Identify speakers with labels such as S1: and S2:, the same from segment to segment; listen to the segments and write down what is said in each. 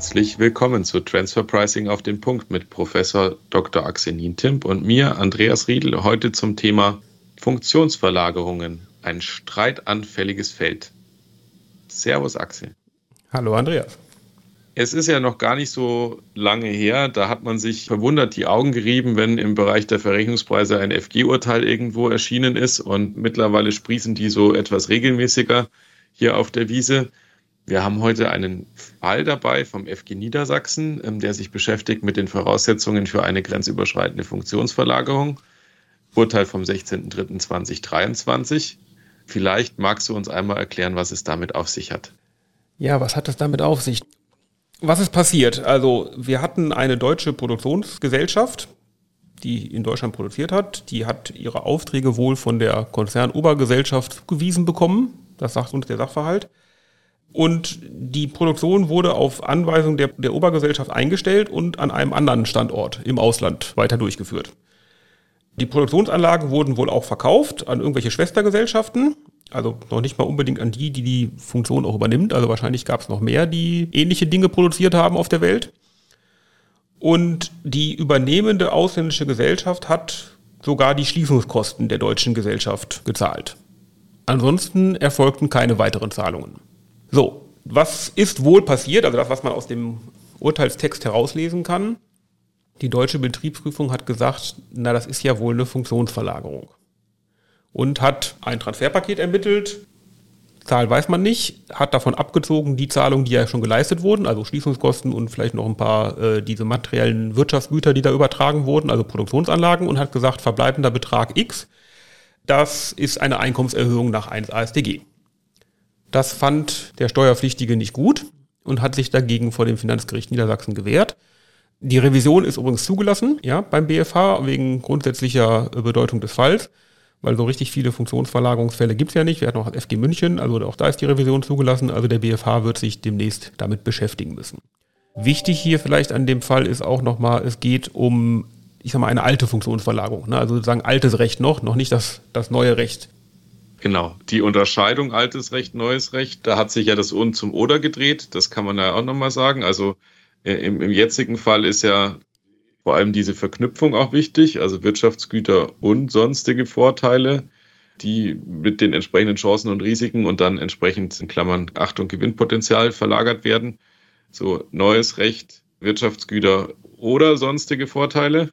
S1: Herzlich willkommen zu Transfer Pricing auf den Punkt mit Professor Dr. Axenin Timp und mir, Andreas Riedl, heute zum Thema Funktionsverlagerungen, ein streitanfälliges Feld. Servus Axel.
S2: Hallo Andreas.
S1: Es ist ja noch gar nicht so lange her, da hat man sich verwundert die Augen gerieben, wenn im Bereich der Verrechnungspreise ein FG-Urteil irgendwo erschienen ist und mittlerweile sprießen die so etwas regelmäßiger hier auf der Wiese. Wir haben heute einen Fall dabei vom FG Niedersachsen, ähm, der sich beschäftigt mit den Voraussetzungen für eine grenzüberschreitende Funktionsverlagerung. Urteil vom 16.03.2023. Vielleicht magst du uns einmal erklären, was es damit auf sich hat.
S2: Ja, was hat es damit auf sich? Was ist passiert? Also, wir hatten eine deutsche Produktionsgesellschaft, die in Deutschland produziert hat. Die hat ihre Aufträge wohl von der Konzernobergesellschaft zugewiesen bekommen. Das sagt uns der Sachverhalt. Und die Produktion wurde auf Anweisung der, der Obergesellschaft eingestellt und an einem anderen Standort im Ausland weiter durchgeführt. Die Produktionsanlagen wurden wohl auch verkauft an irgendwelche Schwestergesellschaften, also noch nicht mal unbedingt an die, die die Funktion auch übernimmt. Also wahrscheinlich gab es noch mehr, die ähnliche Dinge produziert haben auf der Welt. Und die übernehmende ausländische Gesellschaft hat sogar die Schließungskosten der deutschen Gesellschaft gezahlt. Ansonsten erfolgten keine weiteren Zahlungen. So, was ist wohl passiert? Also das, was man aus dem Urteilstext herauslesen kann. Die deutsche Betriebsprüfung hat gesagt, na, das ist ja wohl eine Funktionsverlagerung. Und hat ein Transferpaket ermittelt. Zahl weiß man nicht, hat davon abgezogen die Zahlungen, die ja schon geleistet wurden, also Schließungskosten und vielleicht noch ein paar äh, diese materiellen Wirtschaftsgüter, die da übertragen wurden, also Produktionsanlagen, und hat gesagt, verbleibender Betrag X, das ist eine Einkommenserhöhung nach 1 AStG. Das fand der Steuerpflichtige nicht gut und hat sich dagegen vor dem Finanzgericht Niedersachsen gewehrt. Die Revision ist übrigens zugelassen, ja, beim BFH wegen grundsätzlicher Bedeutung des Falls, weil so richtig viele Funktionsverlagerungsfälle gibt's ja nicht. Wir hatten auch FG München, also auch da ist die Revision zugelassen. Also der BFH wird sich demnächst damit beschäftigen müssen. Wichtig hier vielleicht an dem Fall ist auch nochmal, es geht um, ich sag mal, eine alte Funktionsverlagerung. Ne? Also sozusagen altes Recht noch, noch nicht das, das neue Recht.
S1: Genau, die Unterscheidung altes Recht, neues Recht, da hat sich ja das Un zum Oder gedreht, das kann man ja auch nochmal sagen. Also äh, im, im jetzigen Fall ist ja vor allem diese Verknüpfung auch wichtig, also Wirtschaftsgüter und sonstige Vorteile, die mit den entsprechenden Chancen und Risiken und dann entsprechend in Klammern Achtung Gewinnpotenzial verlagert werden. So neues Recht, Wirtschaftsgüter oder sonstige Vorteile.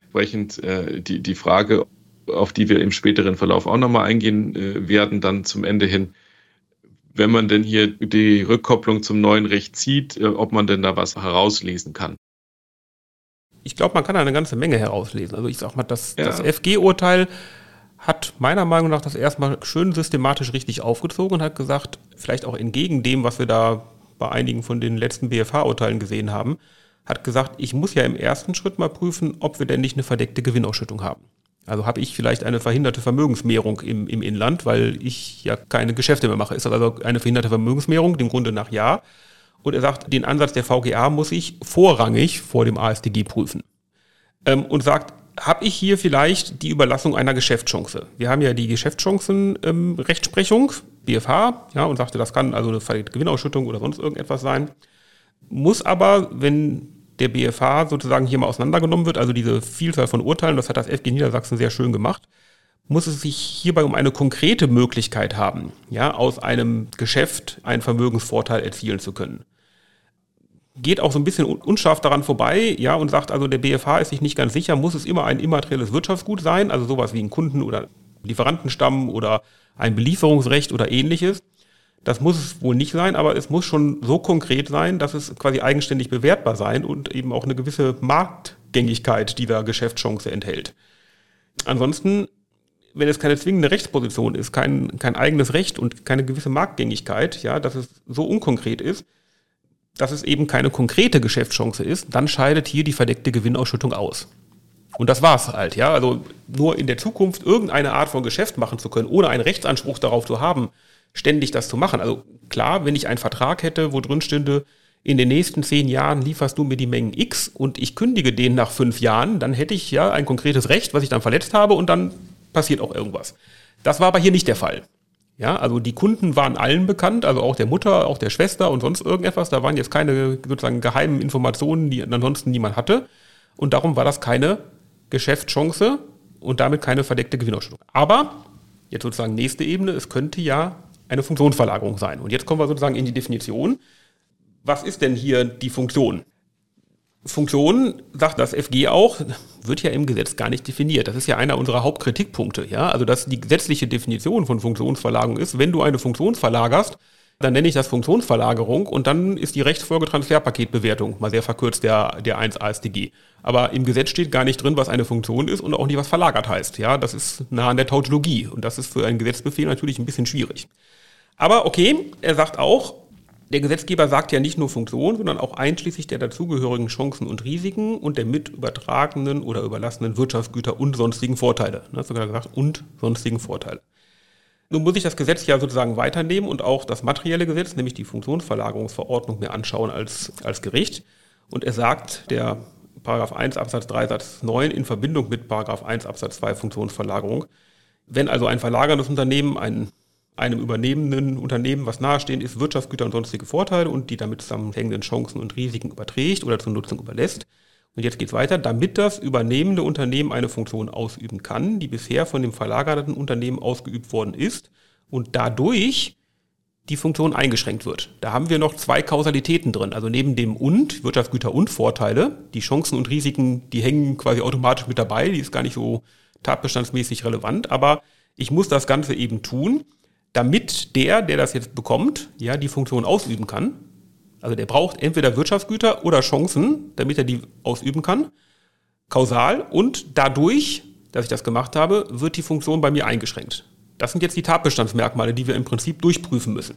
S1: Entsprechend äh, die, die Frage, auf die wir im späteren Verlauf auch nochmal eingehen äh, werden, dann zum Ende hin, wenn man denn hier die Rückkopplung zum neuen Recht zieht, äh, ob man denn da was herauslesen kann.
S2: Ich glaube, man kann da eine ganze Menge herauslesen. Also ich sag mal, das, ja. das FG-Urteil hat meiner Meinung nach das erstmal schön systematisch richtig aufgezogen und hat gesagt, vielleicht auch entgegen dem, was wir da bei einigen von den letzten BFH-Urteilen gesehen haben, hat gesagt, ich muss ja im ersten Schritt mal prüfen, ob wir denn nicht eine verdeckte Gewinnausschüttung haben. Also habe ich vielleicht eine verhinderte Vermögensmehrung im, im Inland, weil ich ja keine Geschäfte mehr mache. Ist das also eine verhinderte Vermögensmehrung? Dem Grunde nach ja. Und er sagt, den Ansatz der VGA muss ich vorrangig vor dem ASDG prüfen. Ähm, und sagt, habe ich hier vielleicht die Überlassung einer Geschäftschance? Wir haben ja die Geschäftschance-Rechtsprechung, ähm, BFH, ja, und sagte, das kann also eine Gewinnausschüttung oder sonst irgendetwas sein. Muss aber, wenn der BFH sozusagen hier mal auseinandergenommen wird, also diese Vielzahl von Urteilen, das hat das FG Niedersachsen sehr schön gemacht, muss es sich hierbei um eine konkrete Möglichkeit haben, ja, aus einem Geschäft einen Vermögensvorteil erzielen zu können. Geht auch so ein bisschen unscharf daran vorbei, ja, und sagt also, der BFH ist sich nicht ganz sicher, muss es immer ein immaterielles Wirtschaftsgut sein, also sowas wie ein Kunden- oder Lieferantenstamm oder ein Belieferungsrecht oder ähnliches. Das muss es wohl nicht sein, aber es muss schon so konkret sein, dass es quasi eigenständig bewertbar sein und eben auch eine gewisse Marktgängigkeit dieser Geschäftschance enthält. Ansonsten, wenn es keine zwingende Rechtsposition ist, kein, kein eigenes Recht und keine gewisse Marktgängigkeit, ja, dass es so unkonkret ist, dass es eben keine konkrete Geschäftschance ist, dann scheidet hier die verdeckte Gewinnausschüttung aus. Und das war's halt, ja. Also nur in der Zukunft irgendeine Art von Geschäft machen zu können, ohne einen Rechtsanspruch darauf zu haben, ständig das zu machen. Also klar, wenn ich einen Vertrag hätte, wo drin stünde, in den nächsten zehn Jahren lieferst du mir die Mengen X und ich kündige den nach fünf Jahren, dann hätte ich ja ein konkretes Recht, was ich dann verletzt habe und dann passiert auch irgendwas. Das war aber hier nicht der Fall. Ja, also die Kunden waren allen bekannt, also auch der Mutter, auch der Schwester und sonst irgendetwas. Da waren jetzt keine sozusagen geheimen Informationen, die ansonsten niemand hatte. Und darum war das keine Geschäftschance und damit keine verdeckte Gewinnausschüttung. Aber jetzt sozusagen nächste Ebene, es könnte ja eine Funktionsverlagerung sein. Und jetzt kommen wir sozusagen in die Definition. Was ist denn hier die Funktion? Funktion, sagt das FG auch, wird ja im Gesetz gar nicht definiert. Das ist ja einer unserer Hauptkritikpunkte. Ja? Also, dass die gesetzliche Definition von Funktionsverlagerung ist, wenn du eine Funktion verlagerst, dann nenne ich das Funktionsverlagerung und dann ist die Rechtsfolge Transferpaketbewertung, mal sehr verkürzt der, der 1 ASDG. Aber im Gesetz steht gar nicht drin, was eine Funktion ist und auch nicht, was verlagert heißt. Ja, das ist nah an der Tautologie und das ist für einen Gesetzbefehl natürlich ein bisschen schwierig. Aber okay, er sagt auch, der Gesetzgeber sagt ja nicht nur Funktion, sondern auch einschließlich der dazugehörigen Chancen und Risiken und der mit übertragenen oder überlassenen Wirtschaftsgüter und sonstigen Vorteile. Ne, sogar gesagt, und sonstigen Vorteile. Nun muss ich das Gesetz ja sozusagen weiternehmen und auch das materielle Gesetz, nämlich die Funktionsverlagerungsverordnung, mir anschauen als, als Gericht. Und er sagt, der Paragraph 1 Absatz 3 Satz 9 in Verbindung mit Paragraph 1 Absatz 2 Funktionsverlagerung. Wenn also ein verlagerndes Unternehmen ein, einem übernehmenden Unternehmen, was nahestehend ist, Wirtschaftsgüter und sonstige Vorteile und die damit zusammenhängenden Chancen und Risiken überträgt oder zur Nutzung überlässt, und jetzt geht's weiter, damit das übernehmende Unternehmen eine Funktion ausüben kann, die bisher von dem verlagerten Unternehmen ausgeübt worden ist und dadurch die Funktion eingeschränkt wird. Da haben wir noch zwei Kausalitäten drin. Also neben dem und, Wirtschaftsgüter und Vorteile, die Chancen und Risiken, die hängen quasi automatisch mit dabei, die ist gar nicht so tatbestandsmäßig relevant, aber ich muss das Ganze eben tun, damit der, der das jetzt bekommt, ja, die Funktion ausüben kann. Also der braucht entweder Wirtschaftsgüter oder Chancen, damit er die ausüben kann. Kausal und dadurch, dass ich das gemacht habe, wird die Funktion bei mir eingeschränkt. Das sind jetzt die Tatbestandsmerkmale, die wir im Prinzip durchprüfen müssen.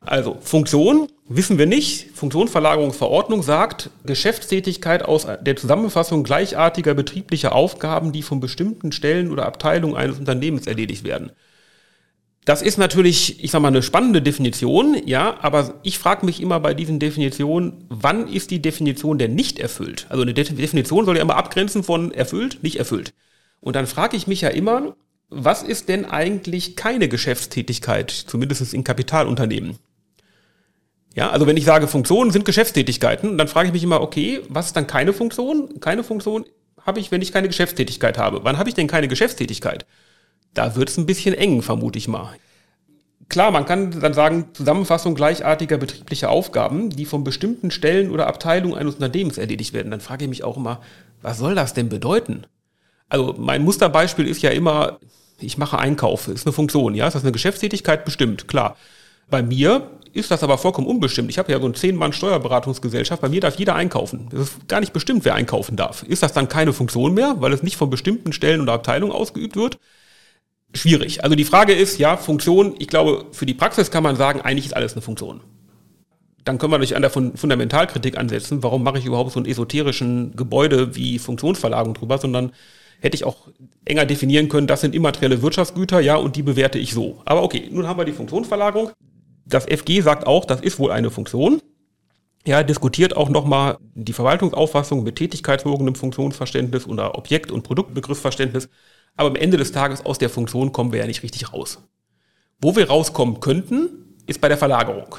S2: Also Funktion wissen wir nicht. Funktionsverlagerungsverordnung sagt Geschäftstätigkeit aus der Zusammenfassung gleichartiger betrieblicher Aufgaben, die von bestimmten Stellen oder Abteilungen eines Unternehmens erledigt werden. Das ist natürlich, ich sag mal, eine spannende Definition, ja, aber ich frage mich immer bei diesen Definitionen, wann ist die Definition denn nicht erfüllt? Also eine Definition soll ja immer abgrenzen von erfüllt, nicht erfüllt. Und dann frage ich mich ja immer, was ist denn eigentlich keine Geschäftstätigkeit, zumindest in Kapitalunternehmen? Ja, also wenn ich sage, Funktionen sind Geschäftstätigkeiten, dann frage ich mich immer, okay, was ist dann keine Funktion? Keine Funktion habe ich, wenn ich keine Geschäftstätigkeit habe. Wann habe ich denn keine Geschäftstätigkeit? Da wird es ein bisschen eng, vermute ich mal. Klar, man kann dann sagen, Zusammenfassung gleichartiger betrieblicher Aufgaben, die von bestimmten Stellen oder Abteilungen eines Unternehmens erledigt werden. Dann frage ich mich auch immer, was soll das denn bedeuten? Also mein Musterbeispiel ist ja immer, ich mache Einkauf, ist eine Funktion, ja, ist das eine Geschäftstätigkeit? Bestimmt, klar. Bei mir ist das aber vollkommen unbestimmt. Ich habe ja so eine 10-Mann-Steuerberatungsgesellschaft, bei mir darf jeder einkaufen. Es ist gar nicht bestimmt, wer einkaufen darf. Ist das dann keine Funktion mehr, weil es nicht von bestimmten Stellen oder Abteilungen ausgeübt wird? Schwierig. Also die Frage ist, ja, Funktion, ich glaube, für die Praxis kann man sagen, eigentlich ist alles eine Funktion. Dann können wir natürlich an der Fundamentalkritik ansetzen, warum mache ich überhaupt so einen esoterischen Gebäude wie Funktionsverlagerung drüber, sondern hätte ich auch enger definieren können, das sind immaterielle Wirtschaftsgüter, ja, und die bewerte ich so. Aber okay, nun haben wir die Funktionsverlagerung. Das FG sagt auch, das ist wohl eine Funktion. Ja, diskutiert auch nochmal die Verwaltungsauffassung mit tätigkeitsbezogenem Funktionsverständnis oder Objekt- und Produktbegriffsverständnis. Aber am Ende des Tages aus der Funktion kommen wir ja nicht richtig raus. Wo wir rauskommen könnten, ist bei der Verlagerung.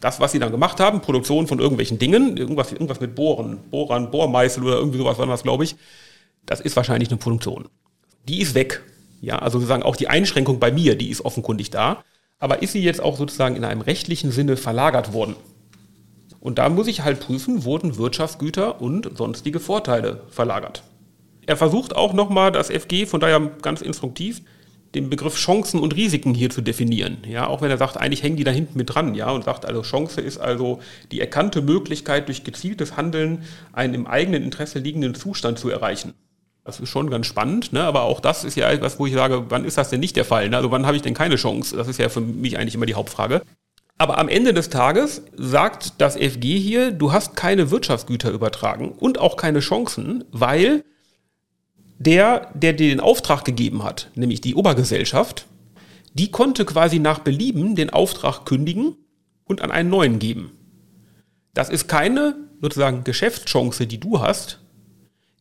S2: Das, was sie dann gemacht haben, Produktion von irgendwelchen Dingen, irgendwas, irgendwas mit Bohren, Bohrern, Bohrmeißel oder irgendwie sowas war glaube ich, das ist wahrscheinlich eine Produktion. Die ist weg. Ja, also sozusagen auch die Einschränkung bei mir, die ist offenkundig da. Aber ist sie jetzt auch sozusagen in einem rechtlichen Sinne verlagert worden? Und da muss ich halt prüfen, wurden Wirtschaftsgüter und sonstige Vorteile verlagert. Er versucht auch nochmal das FG, von daher ganz instruktiv, den Begriff Chancen und Risiken hier zu definieren. Ja, auch wenn er sagt, eigentlich hängen die da hinten mit dran, ja, und sagt also, Chance ist also die erkannte Möglichkeit, durch gezieltes Handeln einen im eigenen Interesse liegenden Zustand zu erreichen. Das ist schon ganz spannend, ne? aber auch das ist ja etwas, wo ich sage, wann ist das denn nicht der Fall? Ne? Also wann habe ich denn keine Chance? Das ist ja für mich eigentlich immer die Hauptfrage. Aber am Ende des Tages sagt das FG hier, du hast keine Wirtschaftsgüter übertragen und auch keine Chancen, weil der, der dir den Auftrag gegeben hat, nämlich die Obergesellschaft, die konnte quasi nach Belieben den Auftrag kündigen und an einen neuen geben. Das ist keine sozusagen Geschäftschance, die du hast,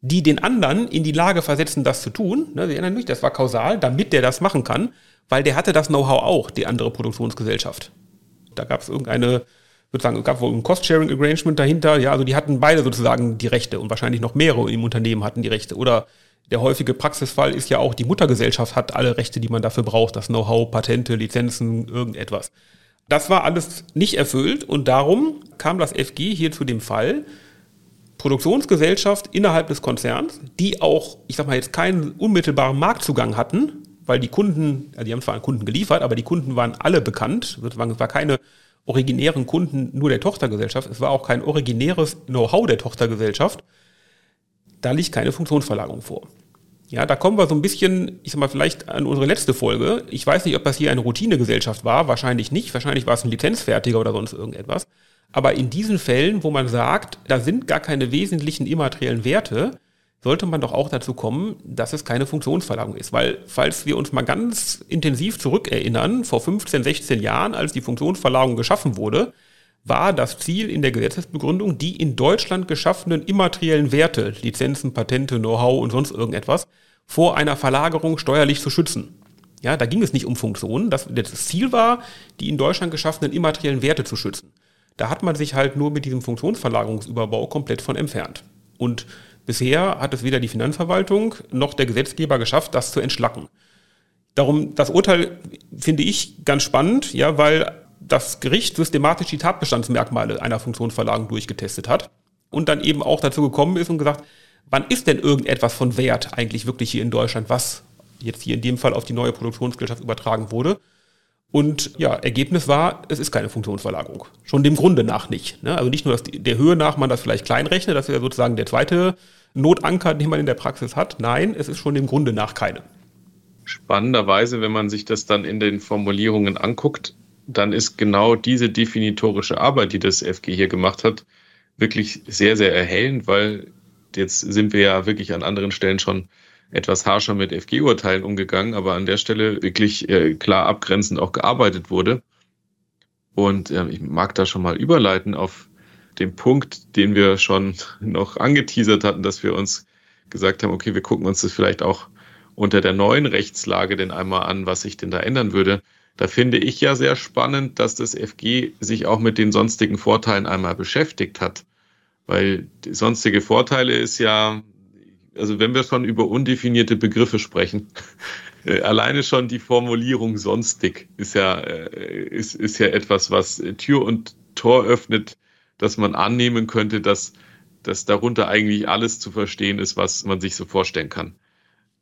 S2: die den anderen in die Lage versetzen, das zu tun. Ne, Sie erinnern mich, das war kausal, damit der das machen kann. weil der hatte das Know-how auch, die andere Produktionsgesellschaft. Da gab es irgendeine, sozusagen, gab wohl ein Cost-Sharing-Arrangement dahinter, ja, also die hatten beide sozusagen die Rechte und wahrscheinlich noch mehrere im Unternehmen hatten die Rechte. Oder der häufige Praxisfall ist ja auch, die Muttergesellschaft hat alle Rechte, die man dafür braucht, das Know-how, Patente, Lizenzen, irgendetwas. Das war alles nicht erfüllt und darum kam das FG hier zu dem Fall, Produktionsgesellschaft innerhalb des Konzerns, die auch, ich sag mal jetzt keinen unmittelbaren Marktzugang hatten, weil die Kunden, ja, die haben zwar an Kunden geliefert, aber die Kunden waren alle bekannt. Es war keine originären Kunden nur der Tochtergesellschaft, es war auch kein originäres Know-how der Tochtergesellschaft. Da liegt keine Funktionsverlagerung vor. Ja, da kommen wir so ein bisschen, ich sag mal, vielleicht an unsere letzte Folge. Ich weiß nicht, ob das hier eine Routinegesellschaft war, wahrscheinlich nicht. Wahrscheinlich war es ein Lizenzfertiger oder sonst irgendetwas. Aber in diesen Fällen, wo man sagt, da sind gar keine wesentlichen immateriellen Werte, sollte man doch auch dazu kommen, dass es keine Funktionsverlagerung ist. Weil, falls wir uns mal ganz intensiv zurückerinnern, vor 15, 16 Jahren, als die Funktionsverlagerung geschaffen wurde, war das Ziel in der Gesetzesbegründung, die in Deutschland geschaffenen immateriellen Werte, Lizenzen, Patente, Know-how und sonst irgendetwas, vor einer Verlagerung steuerlich zu schützen. Ja, da ging es nicht um Funktionen. Das, das Ziel war, die in Deutschland geschaffenen immateriellen Werte zu schützen. Da hat man sich halt nur mit diesem Funktionsverlagerungsüberbau komplett von entfernt. Und bisher hat es weder die Finanzverwaltung noch der Gesetzgeber geschafft, das zu entschlacken. Darum, das Urteil finde ich ganz spannend, ja, weil das Gericht systematisch die Tatbestandsmerkmale einer Funktionsverlagerung durchgetestet hat und dann eben auch dazu gekommen ist und gesagt, wann ist denn irgendetwas von Wert eigentlich wirklich hier in Deutschland, was jetzt hier in dem Fall auf die neue Produktionsgesellschaft übertragen wurde. Und ja, Ergebnis war, es ist keine Funktionsverlagerung. Schon dem Grunde nach nicht. Ne? Also nicht nur, dass der Höhe nach man das vielleicht kleinrechnet, das ist ja sozusagen der zweite Notanker, den man in der Praxis hat. Nein, es ist schon dem Grunde nach keine.
S1: Spannenderweise, wenn man sich das dann in den Formulierungen anguckt, dann ist genau diese definitorische Arbeit, die das FG hier gemacht hat, wirklich sehr, sehr erhellend, weil jetzt sind wir ja wirklich an anderen Stellen schon etwas harscher mit FG-Urteilen umgegangen, aber an der Stelle wirklich äh, klar abgrenzend auch gearbeitet wurde. Und äh, ich mag da schon mal überleiten auf den Punkt, den wir schon noch angeteasert hatten, dass wir uns gesagt haben, okay, wir gucken uns das vielleicht auch unter der neuen Rechtslage denn einmal an, was sich denn da ändern würde. Da finde ich ja sehr spannend, dass das FG sich auch mit den sonstigen Vorteilen einmal beschäftigt hat. Weil sonstige Vorteile ist ja, also wenn wir schon über undefinierte Begriffe sprechen, äh, alleine schon die Formulierung sonstig ist ja, äh, ist, ist ja etwas, was Tür und Tor öffnet, dass man annehmen könnte, dass, dass darunter eigentlich alles zu verstehen ist, was man sich so vorstellen kann.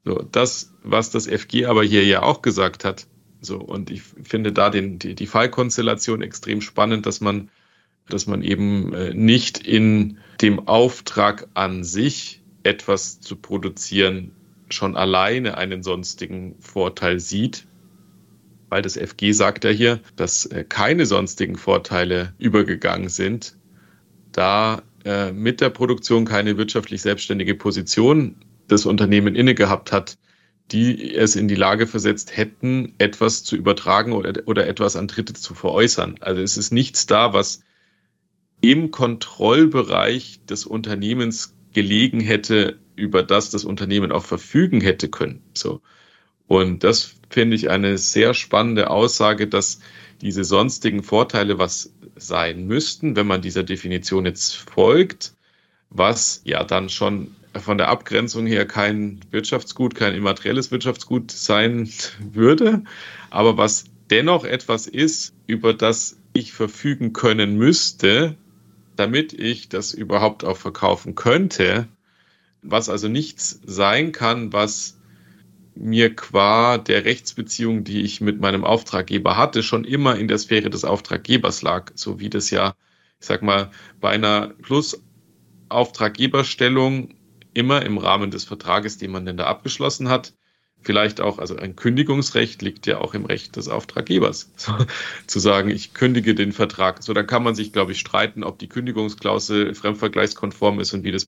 S1: So, das, was das FG aber hier ja auch gesagt hat, so, und ich finde da den, die, die Fallkonstellation extrem spannend, dass man, dass man eben äh, nicht in dem Auftrag an sich etwas zu produzieren schon alleine einen sonstigen Vorteil sieht, weil das FG sagt ja hier, dass äh, keine sonstigen Vorteile übergegangen sind, da äh, mit der Produktion keine wirtschaftlich selbstständige Position das Unternehmen inne gehabt hat, die es in die Lage versetzt hätten, etwas zu übertragen oder, oder etwas an Dritte zu veräußern. Also es ist nichts da, was im Kontrollbereich des Unternehmens gelegen hätte, über das das Unternehmen auch verfügen hätte können. So. Und das finde ich eine sehr spannende Aussage, dass diese sonstigen Vorteile was sein müssten, wenn man dieser Definition jetzt folgt, was ja dann schon von der Abgrenzung her kein Wirtschaftsgut, kein immaterielles Wirtschaftsgut sein würde, aber was dennoch etwas ist, über das ich verfügen können müsste, damit ich das überhaupt auch verkaufen könnte, was also nichts sein kann, was mir qua der Rechtsbeziehung, die ich mit meinem Auftraggeber hatte, schon immer in der Sphäre des Auftraggebers lag, so wie das ja, ich sag mal, bei einer Plus-Auftraggeberstellung immer im Rahmen des Vertrages, den man denn da abgeschlossen hat, vielleicht auch, also ein Kündigungsrecht liegt ja auch im Recht des Auftraggebers, so, zu sagen, ich kündige den Vertrag. So, dann kann man sich, glaube ich, streiten, ob die Kündigungsklausel fremdvergleichskonform ist und wie das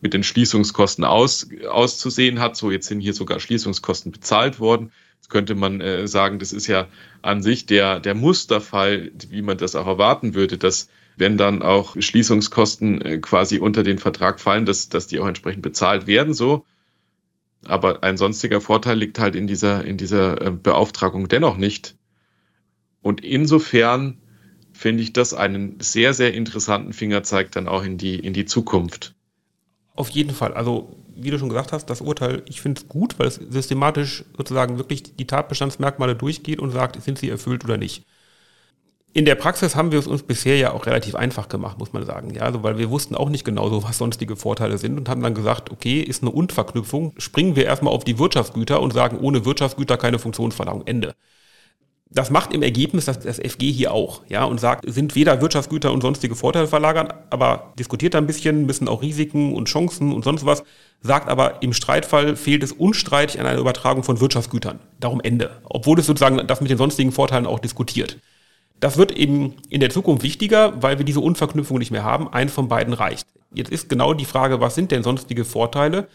S1: mit, den Schließungskosten aus, auszusehen hat. So, jetzt sind hier sogar Schließungskosten bezahlt worden. Jetzt könnte man äh, sagen, das ist ja an sich der, der Musterfall, wie man das auch erwarten würde, dass wenn dann auch Schließungskosten äh, quasi unter den Vertrag fallen, dass, dass die auch entsprechend bezahlt werden, so. Aber ein sonstiger Vorteil liegt halt in dieser, in dieser äh, Beauftragung dennoch nicht. Und insofern finde ich das einen sehr, sehr interessanten Fingerzeig dann auch in die, in die Zukunft.
S2: Auf jeden Fall. Also, wie du schon gesagt hast, das Urteil, ich finde es gut, weil es systematisch sozusagen wirklich die Tatbestandsmerkmale durchgeht und sagt, sind sie erfüllt oder nicht. In der Praxis haben wir es uns bisher ja auch relativ einfach gemacht, muss man sagen. Ja, also weil wir wussten auch nicht genau so, was sonstige Vorteile sind und haben dann gesagt, okay, ist eine Und-Verknüpfung, springen wir erstmal auf die Wirtschaftsgüter und sagen, ohne Wirtschaftsgüter keine Funktionsverlagerung, Ende. Das macht im Ergebnis das, das FG hier auch, ja, und sagt, sind weder Wirtschaftsgüter und sonstige Vorteile verlagern, aber diskutiert da ein bisschen, müssen auch Risiken und Chancen und sonst was, sagt aber, im Streitfall fehlt es unstreitig an einer Übertragung von Wirtschaftsgütern. Darum Ende. Obwohl es sozusagen das mit den sonstigen Vorteilen auch diskutiert. Das wird eben in der Zukunft wichtiger, weil wir diese Unverknüpfung nicht mehr haben. Eins von beiden reicht. Jetzt ist genau die Frage, was sind denn sonstige Vorteile?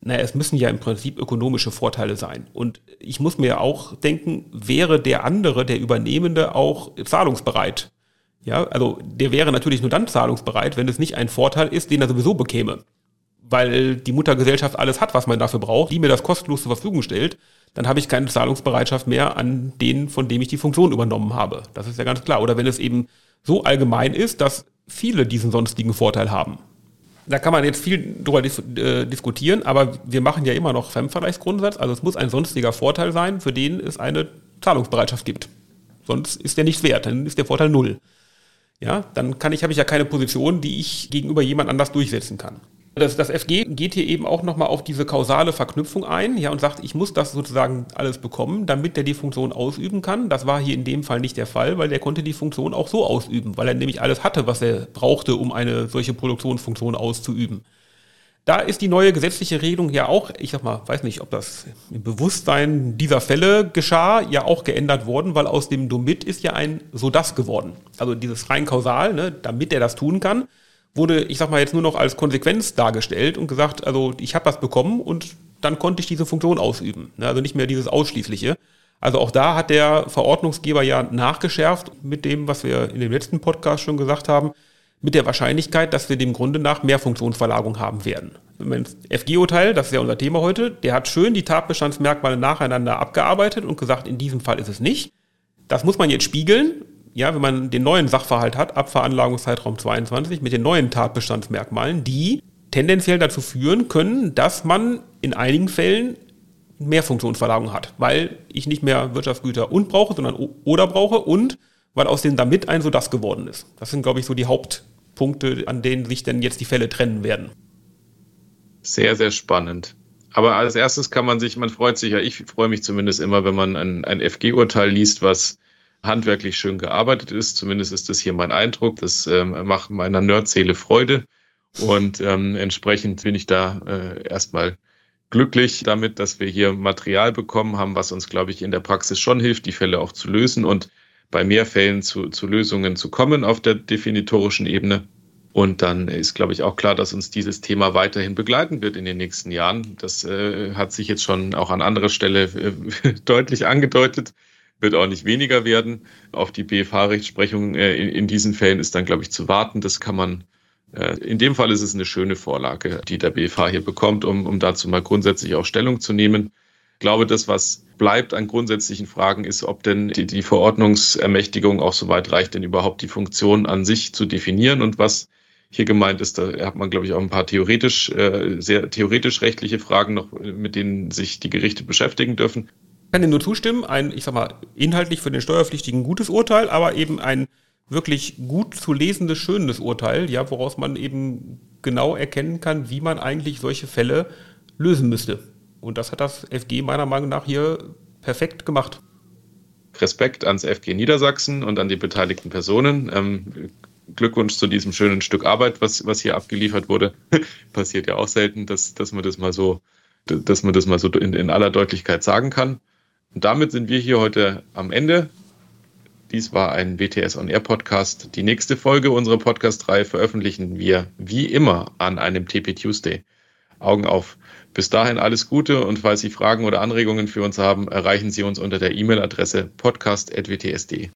S2: Naja, es müssen ja im Prinzip ökonomische Vorteile sein. Und ich muss mir auch denken, wäre der andere, der Übernehmende, auch zahlungsbereit? Ja, also der wäre natürlich nur dann zahlungsbereit, wenn es nicht ein Vorteil ist, den er sowieso bekäme. Weil die Muttergesellschaft alles hat, was man dafür braucht, die mir das kostenlos zur Verfügung stellt dann habe ich keine Zahlungsbereitschaft mehr an den, von dem ich die Funktion übernommen habe. Das ist ja ganz klar. Oder wenn es eben so allgemein ist, dass viele diesen sonstigen Vorteil haben. Da kann man jetzt viel drüber dis äh, diskutieren, aber wir machen ja immer noch Fremdvergleichsgrundsatz. Also es muss ein sonstiger Vorteil sein, für den es eine Zahlungsbereitschaft gibt. Sonst ist der nichts wert, dann ist der Vorteil null. Ja, dann kann ich, habe ich ja keine Position, die ich gegenüber jemand anders durchsetzen kann. Das, das FG geht hier eben auch nochmal auf diese kausale Verknüpfung ein ja, und sagt, ich muss das sozusagen alles bekommen, damit der die Funktion ausüben kann. Das war hier in dem Fall nicht der Fall, weil der konnte die Funktion auch so ausüben, weil er nämlich alles hatte, was er brauchte, um eine solche Produktionsfunktion auszuüben. Da ist die neue gesetzliche Regelung ja auch, ich sag mal, weiß nicht, ob das im Bewusstsein dieser Fälle geschah, ja auch geändert worden, weil aus dem Domit ist ja ein so das geworden. Also dieses rein kausal, ne, damit er das tun kann, wurde, ich sag mal, jetzt nur noch als Konsequenz dargestellt und gesagt, also ich habe was bekommen und dann konnte ich diese Funktion ausüben. Ne? Also nicht mehr dieses Ausschließliche. Also auch da hat der Verordnungsgeber ja nachgeschärft mit dem, was wir in dem letzten Podcast schon gesagt haben, mit der Wahrscheinlichkeit, dass wir dem Grunde nach mehr Funktionsverlagerung haben werden. Das FG-Urteil, das ist ja unser Thema heute, der hat schön die Tatbestandsmerkmale nacheinander abgearbeitet und gesagt, in diesem Fall ist es nicht. Das muss man jetzt spiegeln ja, wenn man den neuen Sachverhalt hat, ab Veranlagungszeitraum 22, mit den neuen Tatbestandsmerkmalen, die tendenziell dazu führen können, dass man in einigen Fällen mehr Funktionsverlagerung hat, weil ich nicht mehr Wirtschaftsgüter und brauche, sondern oder brauche und weil aus dem damit ein so das geworden ist. Das sind, glaube ich, so die Hauptpunkte, an denen sich denn jetzt die Fälle trennen werden.
S1: Sehr, sehr spannend. Aber als erstes kann man sich, man freut sich ja, ich freue mich zumindest immer, wenn man ein, ein FG-Urteil liest, was handwerklich schön gearbeitet ist. Zumindest ist das hier mein Eindruck. Das ähm, macht meiner Nerdseele Freude. Und ähm, entsprechend bin ich da äh, erstmal glücklich damit, dass wir hier Material bekommen haben, was uns, glaube ich, in der Praxis schon hilft, die Fälle auch zu lösen und bei mehr Fällen zu, zu Lösungen zu kommen auf der definitorischen Ebene. Und dann ist, glaube ich, auch klar, dass uns dieses Thema weiterhin begleiten wird in den nächsten Jahren. Das äh, hat sich jetzt schon auch an anderer Stelle äh, deutlich angedeutet wird auch nicht weniger werden. Auf die BFH-Rechtsprechung äh, in, in, diesen Fällen ist dann, glaube ich, zu warten. Das kann man, äh, in dem Fall ist es eine schöne Vorlage, die der BFH hier bekommt, um, um dazu mal grundsätzlich auch Stellung zu nehmen. Ich glaube, das, was bleibt an grundsätzlichen Fragen, ist, ob denn die, die Verordnungsermächtigung auch so weit reicht, denn überhaupt die Funktion an sich zu definieren und was hier gemeint ist, da hat man, glaube ich, auch ein paar theoretisch, äh, sehr theoretisch rechtliche Fragen noch, mit denen sich die Gerichte beschäftigen dürfen
S2: kann dir nur zustimmen. Ein, ich sag mal, inhaltlich für den Steuerpflichtigen gutes Urteil, aber eben ein wirklich gut zu lesendes, schönes Urteil, ja, woraus man eben genau erkennen kann, wie man eigentlich solche Fälle lösen müsste. Und das hat das FG meiner Meinung nach hier perfekt gemacht.
S1: Respekt ans FG Niedersachsen und an die beteiligten Personen. Ähm, Glückwunsch zu diesem schönen Stück Arbeit, was, was hier abgeliefert wurde. Passiert ja auch selten, dass, dass man das mal so, dass man das mal so in, in aller Deutlichkeit sagen kann. Und damit sind wir hier heute am Ende. Dies war ein WTS On Air Podcast. Die nächste Folge unserer Podcast-Reihe veröffentlichen wir wie immer an einem TP Tuesday. Augen auf. Bis dahin alles Gute und falls Sie Fragen oder Anregungen für uns haben, erreichen Sie uns unter der E-Mail-Adresse podcast.wts.de.